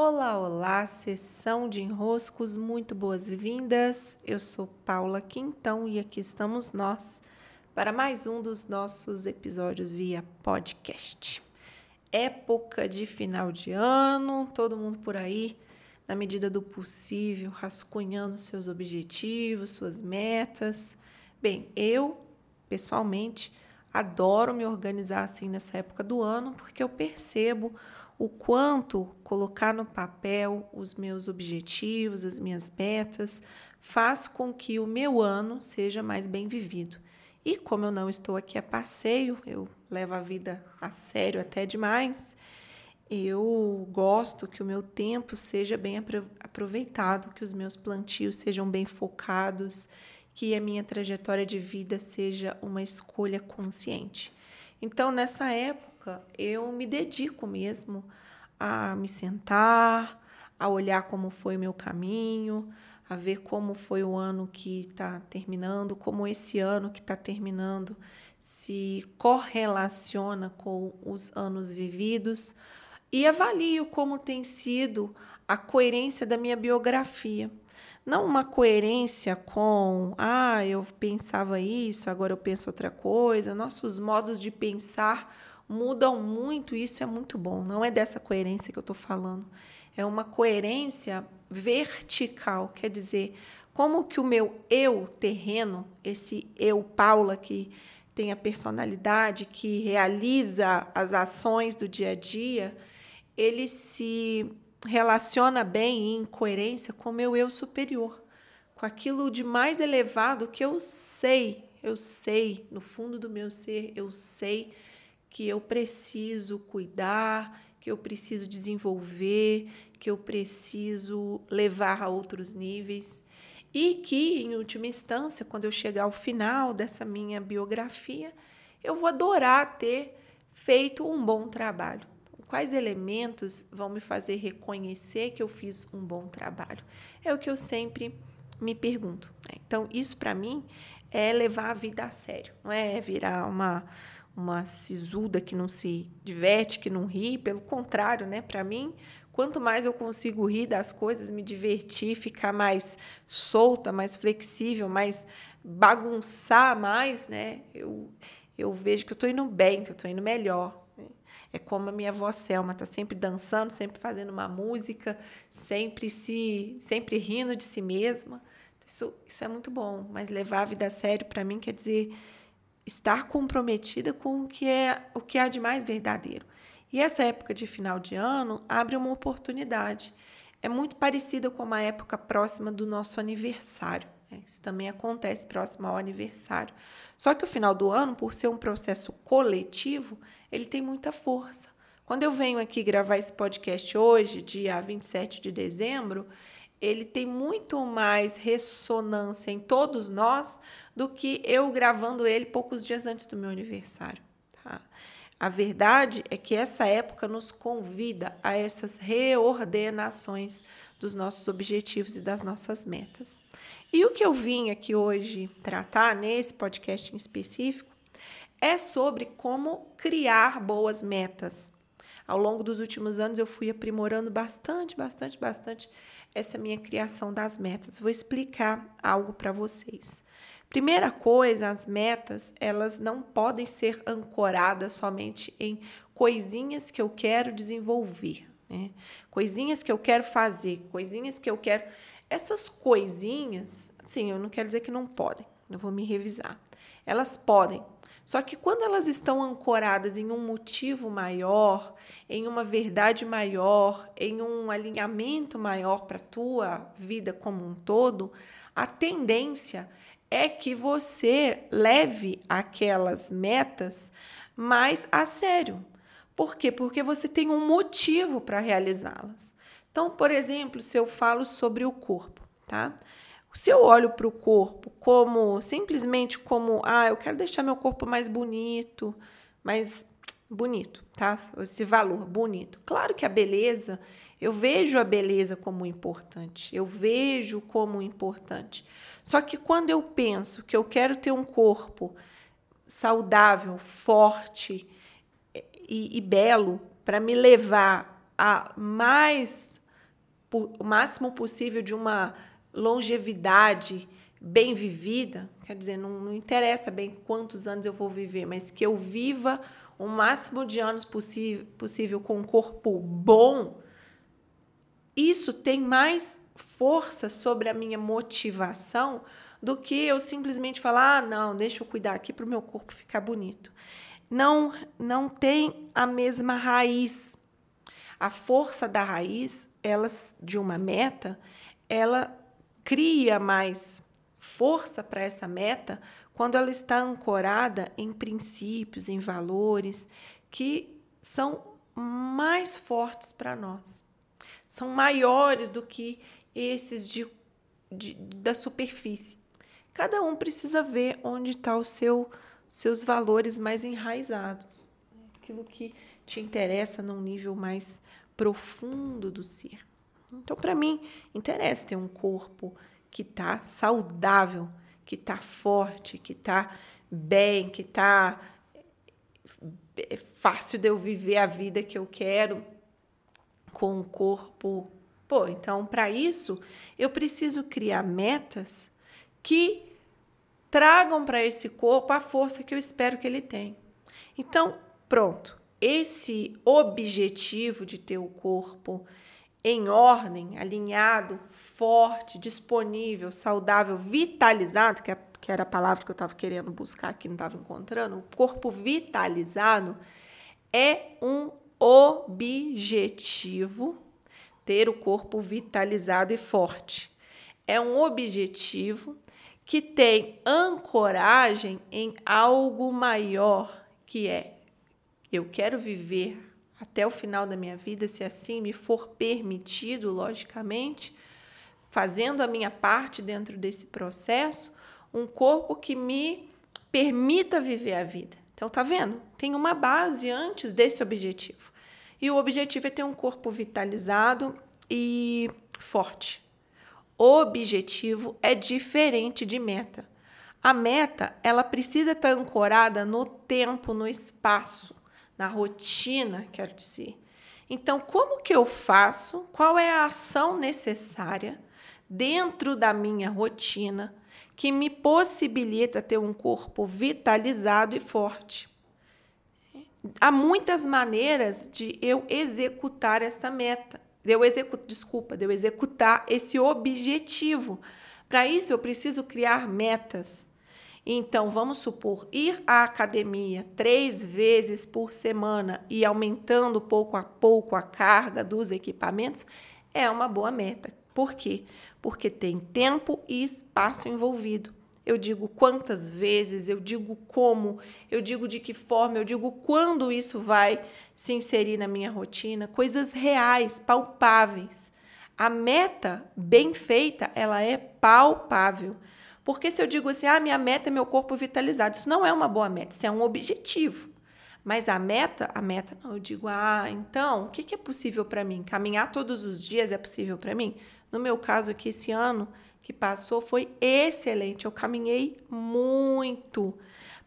Olá, olá, sessão de enroscos, muito boas-vindas. Eu sou Paula Quintão e aqui estamos nós para mais um dos nossos episódios via podcast. Época de final de ano, todo mundo por aí, na medida do possível, rascunhando seus objetivos, suas metas. Bem, eu, pessoalmente, adoro me organizar assim nessa época do ano, porque eu percebo o quanto colocar no papel os meus objetivos, as minhas metas, faz com que o meu ano seja mais bem vivido. E como eu não estou aqui a passeio, eu levo a vida a sério até demais, eu gosto que o meu tempo seja bem aproveitado, que os meus plantios sejam bem focados, que a minha trajetória de vida seja uma escolha consciente. Então, nessa época, época, eu me dedico mesmo a me sentar, a olhar como foi o meu caminho, a ver como foi o ano que está terminando, como esse ano que está terminando se correlaciona com os anos vividos e avalio como tem sido a coerência da minha biografia. Não uma coerência com, ah, eu pensava isso, agora eu penso outra coisa. Nossos modos de pensar mudam muito, isso é muito bom. Não é dessa coerência que eu estou falando. É uma coerência vertical, quer dizer, como que o meu eu terreno, esse eu Paula que tem a personalidade, que realiza as ações do dia a dia, ele se relaciona bem em coerência com o meu eu superior, com aquilo de mais elevado que eu sei, eu sei, no fundo do meu ser, eu sei que eu preciso cuidar, que eu preciso desenvolver, que eu preciso levar a outros níveis. E que, em última instância, quando eu chegar ao final dessa minha biografia, eu vou adorar ter feito um bom trabalho. Quais elementos vão me fazer reconhecer que eu fiz um bom trabalho? É o que eu sempre me pergunto. Né? Então, isso para mim é levar a vida a sério, não é virar uma uma sisuda que não se diverte, que não ri, pelo contrário, né? Para mim, quanto mais eu consigo rir das coisas, me divertir, ficar mais solta, mais flexível, mais bagunçar mais, né? Eu, eu vejo que eu estou indo bem, que eu estou indo melhor. Né? É como a minha avó Selma, tá sempre dançando, sempre fazendo uma música, sempre se, sempre rindo de si mesma. Isso, isso é muito bom, mas levar a vida a sério para mim quer dizer estar comprometida com o que é o que há de mais verdadeiro. E essa época de final de ano abre uma oportunidade. É muito parecida com uma época próxima do nosso aniversário. Né? Isso também acontece próximo ao aniversário. Só que o final do ano, por ser um processo coletivo, ele tem muita força. Quando eu venho aqui gravar esse podcast hoje, dia 27 de dezembro, ele tem muito mais ressonância em todos nós do que eu gravando ele poucos dias antes do meu aniversário. Tá? A verdade é que essa época nos convida a essas reordenações dos nossos objetivos e das nossas metas. E o que eu vim aqui hoje tratar nesse podcast em específico é sobre como criar boas metas. Ao longo dos últimos anos eu fui aprimorando bastante, bastante, bastante essa minha criação das metas. Vou explicar algo para vocês. Primeira coisa, as metas, elas não podem ser ancoradas somente em coisinhas que eu quero desenvolver, né? Coisinhas que eu quero fazer, coisinhas que eu quero. Essas coisinhas, sim, eu não quero dizer que não podem, eu vou me revisar. Elas podem, só que quando elas estão ancoradas em um motivo maior, em uma verdade maior, em um alinhamento maior para a tua vida como um todo, a tendência é que você leve aquelas metas mais a sério. Por quê? Porque você tem um motivo para realizá-las. Então, por exemplo, se eu falo sobre o corpo, tá? Se eu olho para o corpo como simplesmente como, ah, eu quero deixar meu corpo mais bonito, mais bonito, tá? Esse valor bonito. Claro que a beleza, eu vejo a beleza como importante, eu vejo como importante. Só que quando eu penso que eu quero ter um corpo saudável, forte e, e belo para me levar a mais o máximo possível de uma longevidade bem vivida, quer dizer, não, não, interessa bem quantos anos eu vou viver, mas que eu viva o máximo de anos possível com um corpo bom, isso tem mais força sobre a minha motivação do que eu simplesmente falar: ah, não, deixa eu cuidar aqui para o meu corpo ficar bonito. Não, não tem a mesma raiz. A força da raiz, elas de uma meta, ela cria mais força para essa meta quando ela está ancorada em princípios, em valores que são mais fortes para nós, são maiores do que esses de, de, da superfície. Cada um precisa ver onde está os seu, seus valores mais enraizados, aquilo que te interessa num nível mais profundo do ser. Então, para mim, interessa ter um corpo que está saudável, que está forte, que está bem, que está é fácil de eu viver a vida que eu quero com o corpo. Pô, então para isso eu preciso criar metas que tragam para esse corpo a força que eu espero que ele tenha. Então, pronto. Esse objetivo de ter o corpo em ordem, alinhado, forte, disponível, saudável, vitalizado, que, é, que era a palavra que eu estava querendo buscar aqui, não estava encontrando, o corpo vitalizado é um objetivo ter o corpo vitalizado e forte. É um objetivo que tem ancoragem em algo maior, que é eu quero viver até o final da minha vida, se assim me for permitido, logicamente, fazendo a minha parte dentro desse processo, um corpo que me permita viver a vida. Então, tá vendo? Tem uma base antes desse objetivo. E o objetivo é ter um corpo vitalizado e forte. O objetivo é diferente de meta. A meta, ela precisa estar ancorada no tempo, no espaço na rotina, quero dizer. Então, como que eu faço? Qual é a ação necessária dentro da minha rotina que me possibilita ter um corpo vitalizado e forte? Há muitas maneiras de eu executar essa meta, de eu executar, desculpa, de eu executar esse objetivo. Para isso, eu preciso criar metas. Então, vamos supor, ir à academia três vezes por semana e aumentando pouco a pouco a carga dos equipamentos é uma boa meta. Por quê? Porque tem tempo e espaço envolvido. Eu digo quantas vezes, eu digo como, eu digo de que forma, eu digo quando isso vai se inserir na minha rotina, coisas reais, palpáveis. A meta bem feita, ela é palpável. Porque se eu digo assim, ah, minha meta é meu corpo vitalizado, isso não é uma boa meta, isso é um objetivo. Mas a meta, a meta, não, eu digo, ah, então, o que, que é possível para mim? Caminhar todos os dias é possível para mim? No meu caso aqui, esse ano que passou foi excelente, eu caminhei muito.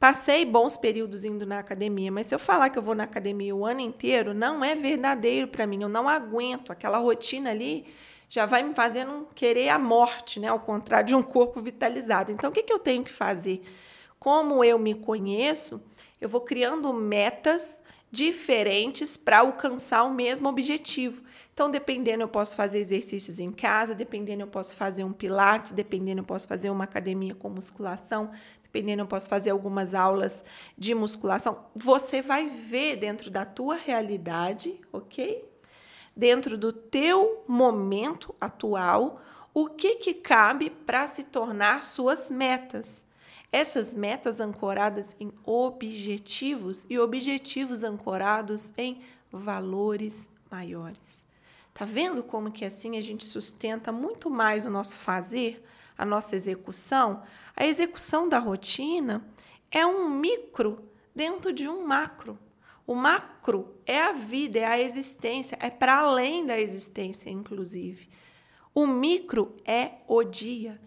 Passei bons períodos indo na academia, mas se eu falar que eu vou na academia o ano inteiro, não é verdadeiro para mim, eu não aguento aquela rotina ali já vai me fazendo querer a morte, né? Ao contrário de um corpo vitalizado. Então, o que, que eu tenho que fazer? Como eu me conheço, eu vou criando metas diferentes para alcançar o mesmo objetivo. Então, dependendo, eu posso fazer exercícios em casa, dependendo, eu posso fazer um pilates, dependendo, eu posso fazer uma academia com musculação, dependendo, eu posso fazer algumas aulas de musculação. Você vai ver dentro da tua realidade, ok? Dentro do teu momento atual, o que, que cabe para se tornar suas metas. Essas metas ancoradas em objetivos e objetivos ancorados em valores maiores. Tá vendo como que assim a gente sustenta muito mais o nosso fazer, a nossa execução? A execução da rotina é um micro dentro de um macro. O macro é a vida, é a existência, é para além da existência, inclusive. O micro é o dia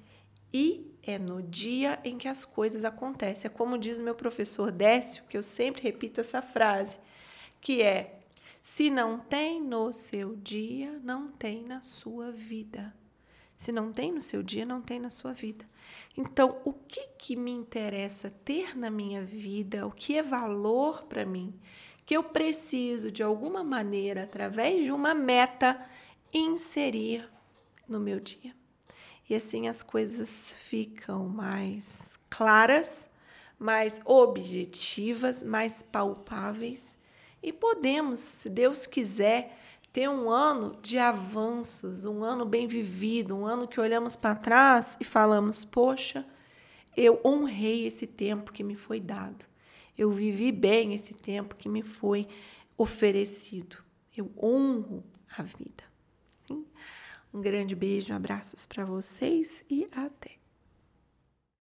e é no dia em que as coisas acontecem. É como diz o meu professor Décio, que eu sempre repito essa frase, que é: Se não tem no seu dia, não tem na sua vida. Se não tem no seu dia, não tem na sua vida. Então, o que que me interessa ter na minha vida? O que é valor para mim? Que eu preciso de alguma maneira, através de uma meta, inserir no meu dia. E assim as coisas ficam mais claras, mais objetivas, mais palpáveis e podemos, se Deus quiser, ter um ano de avanços, um ano bem vivido, um ano que olhamos para trás e falamos: Poxa, eu honrei esse tempo que me foi dado, eu vivi bem esse tempo que me foi oferecido, eu honro a vida. Um grande beijo, abraços para vocês e até!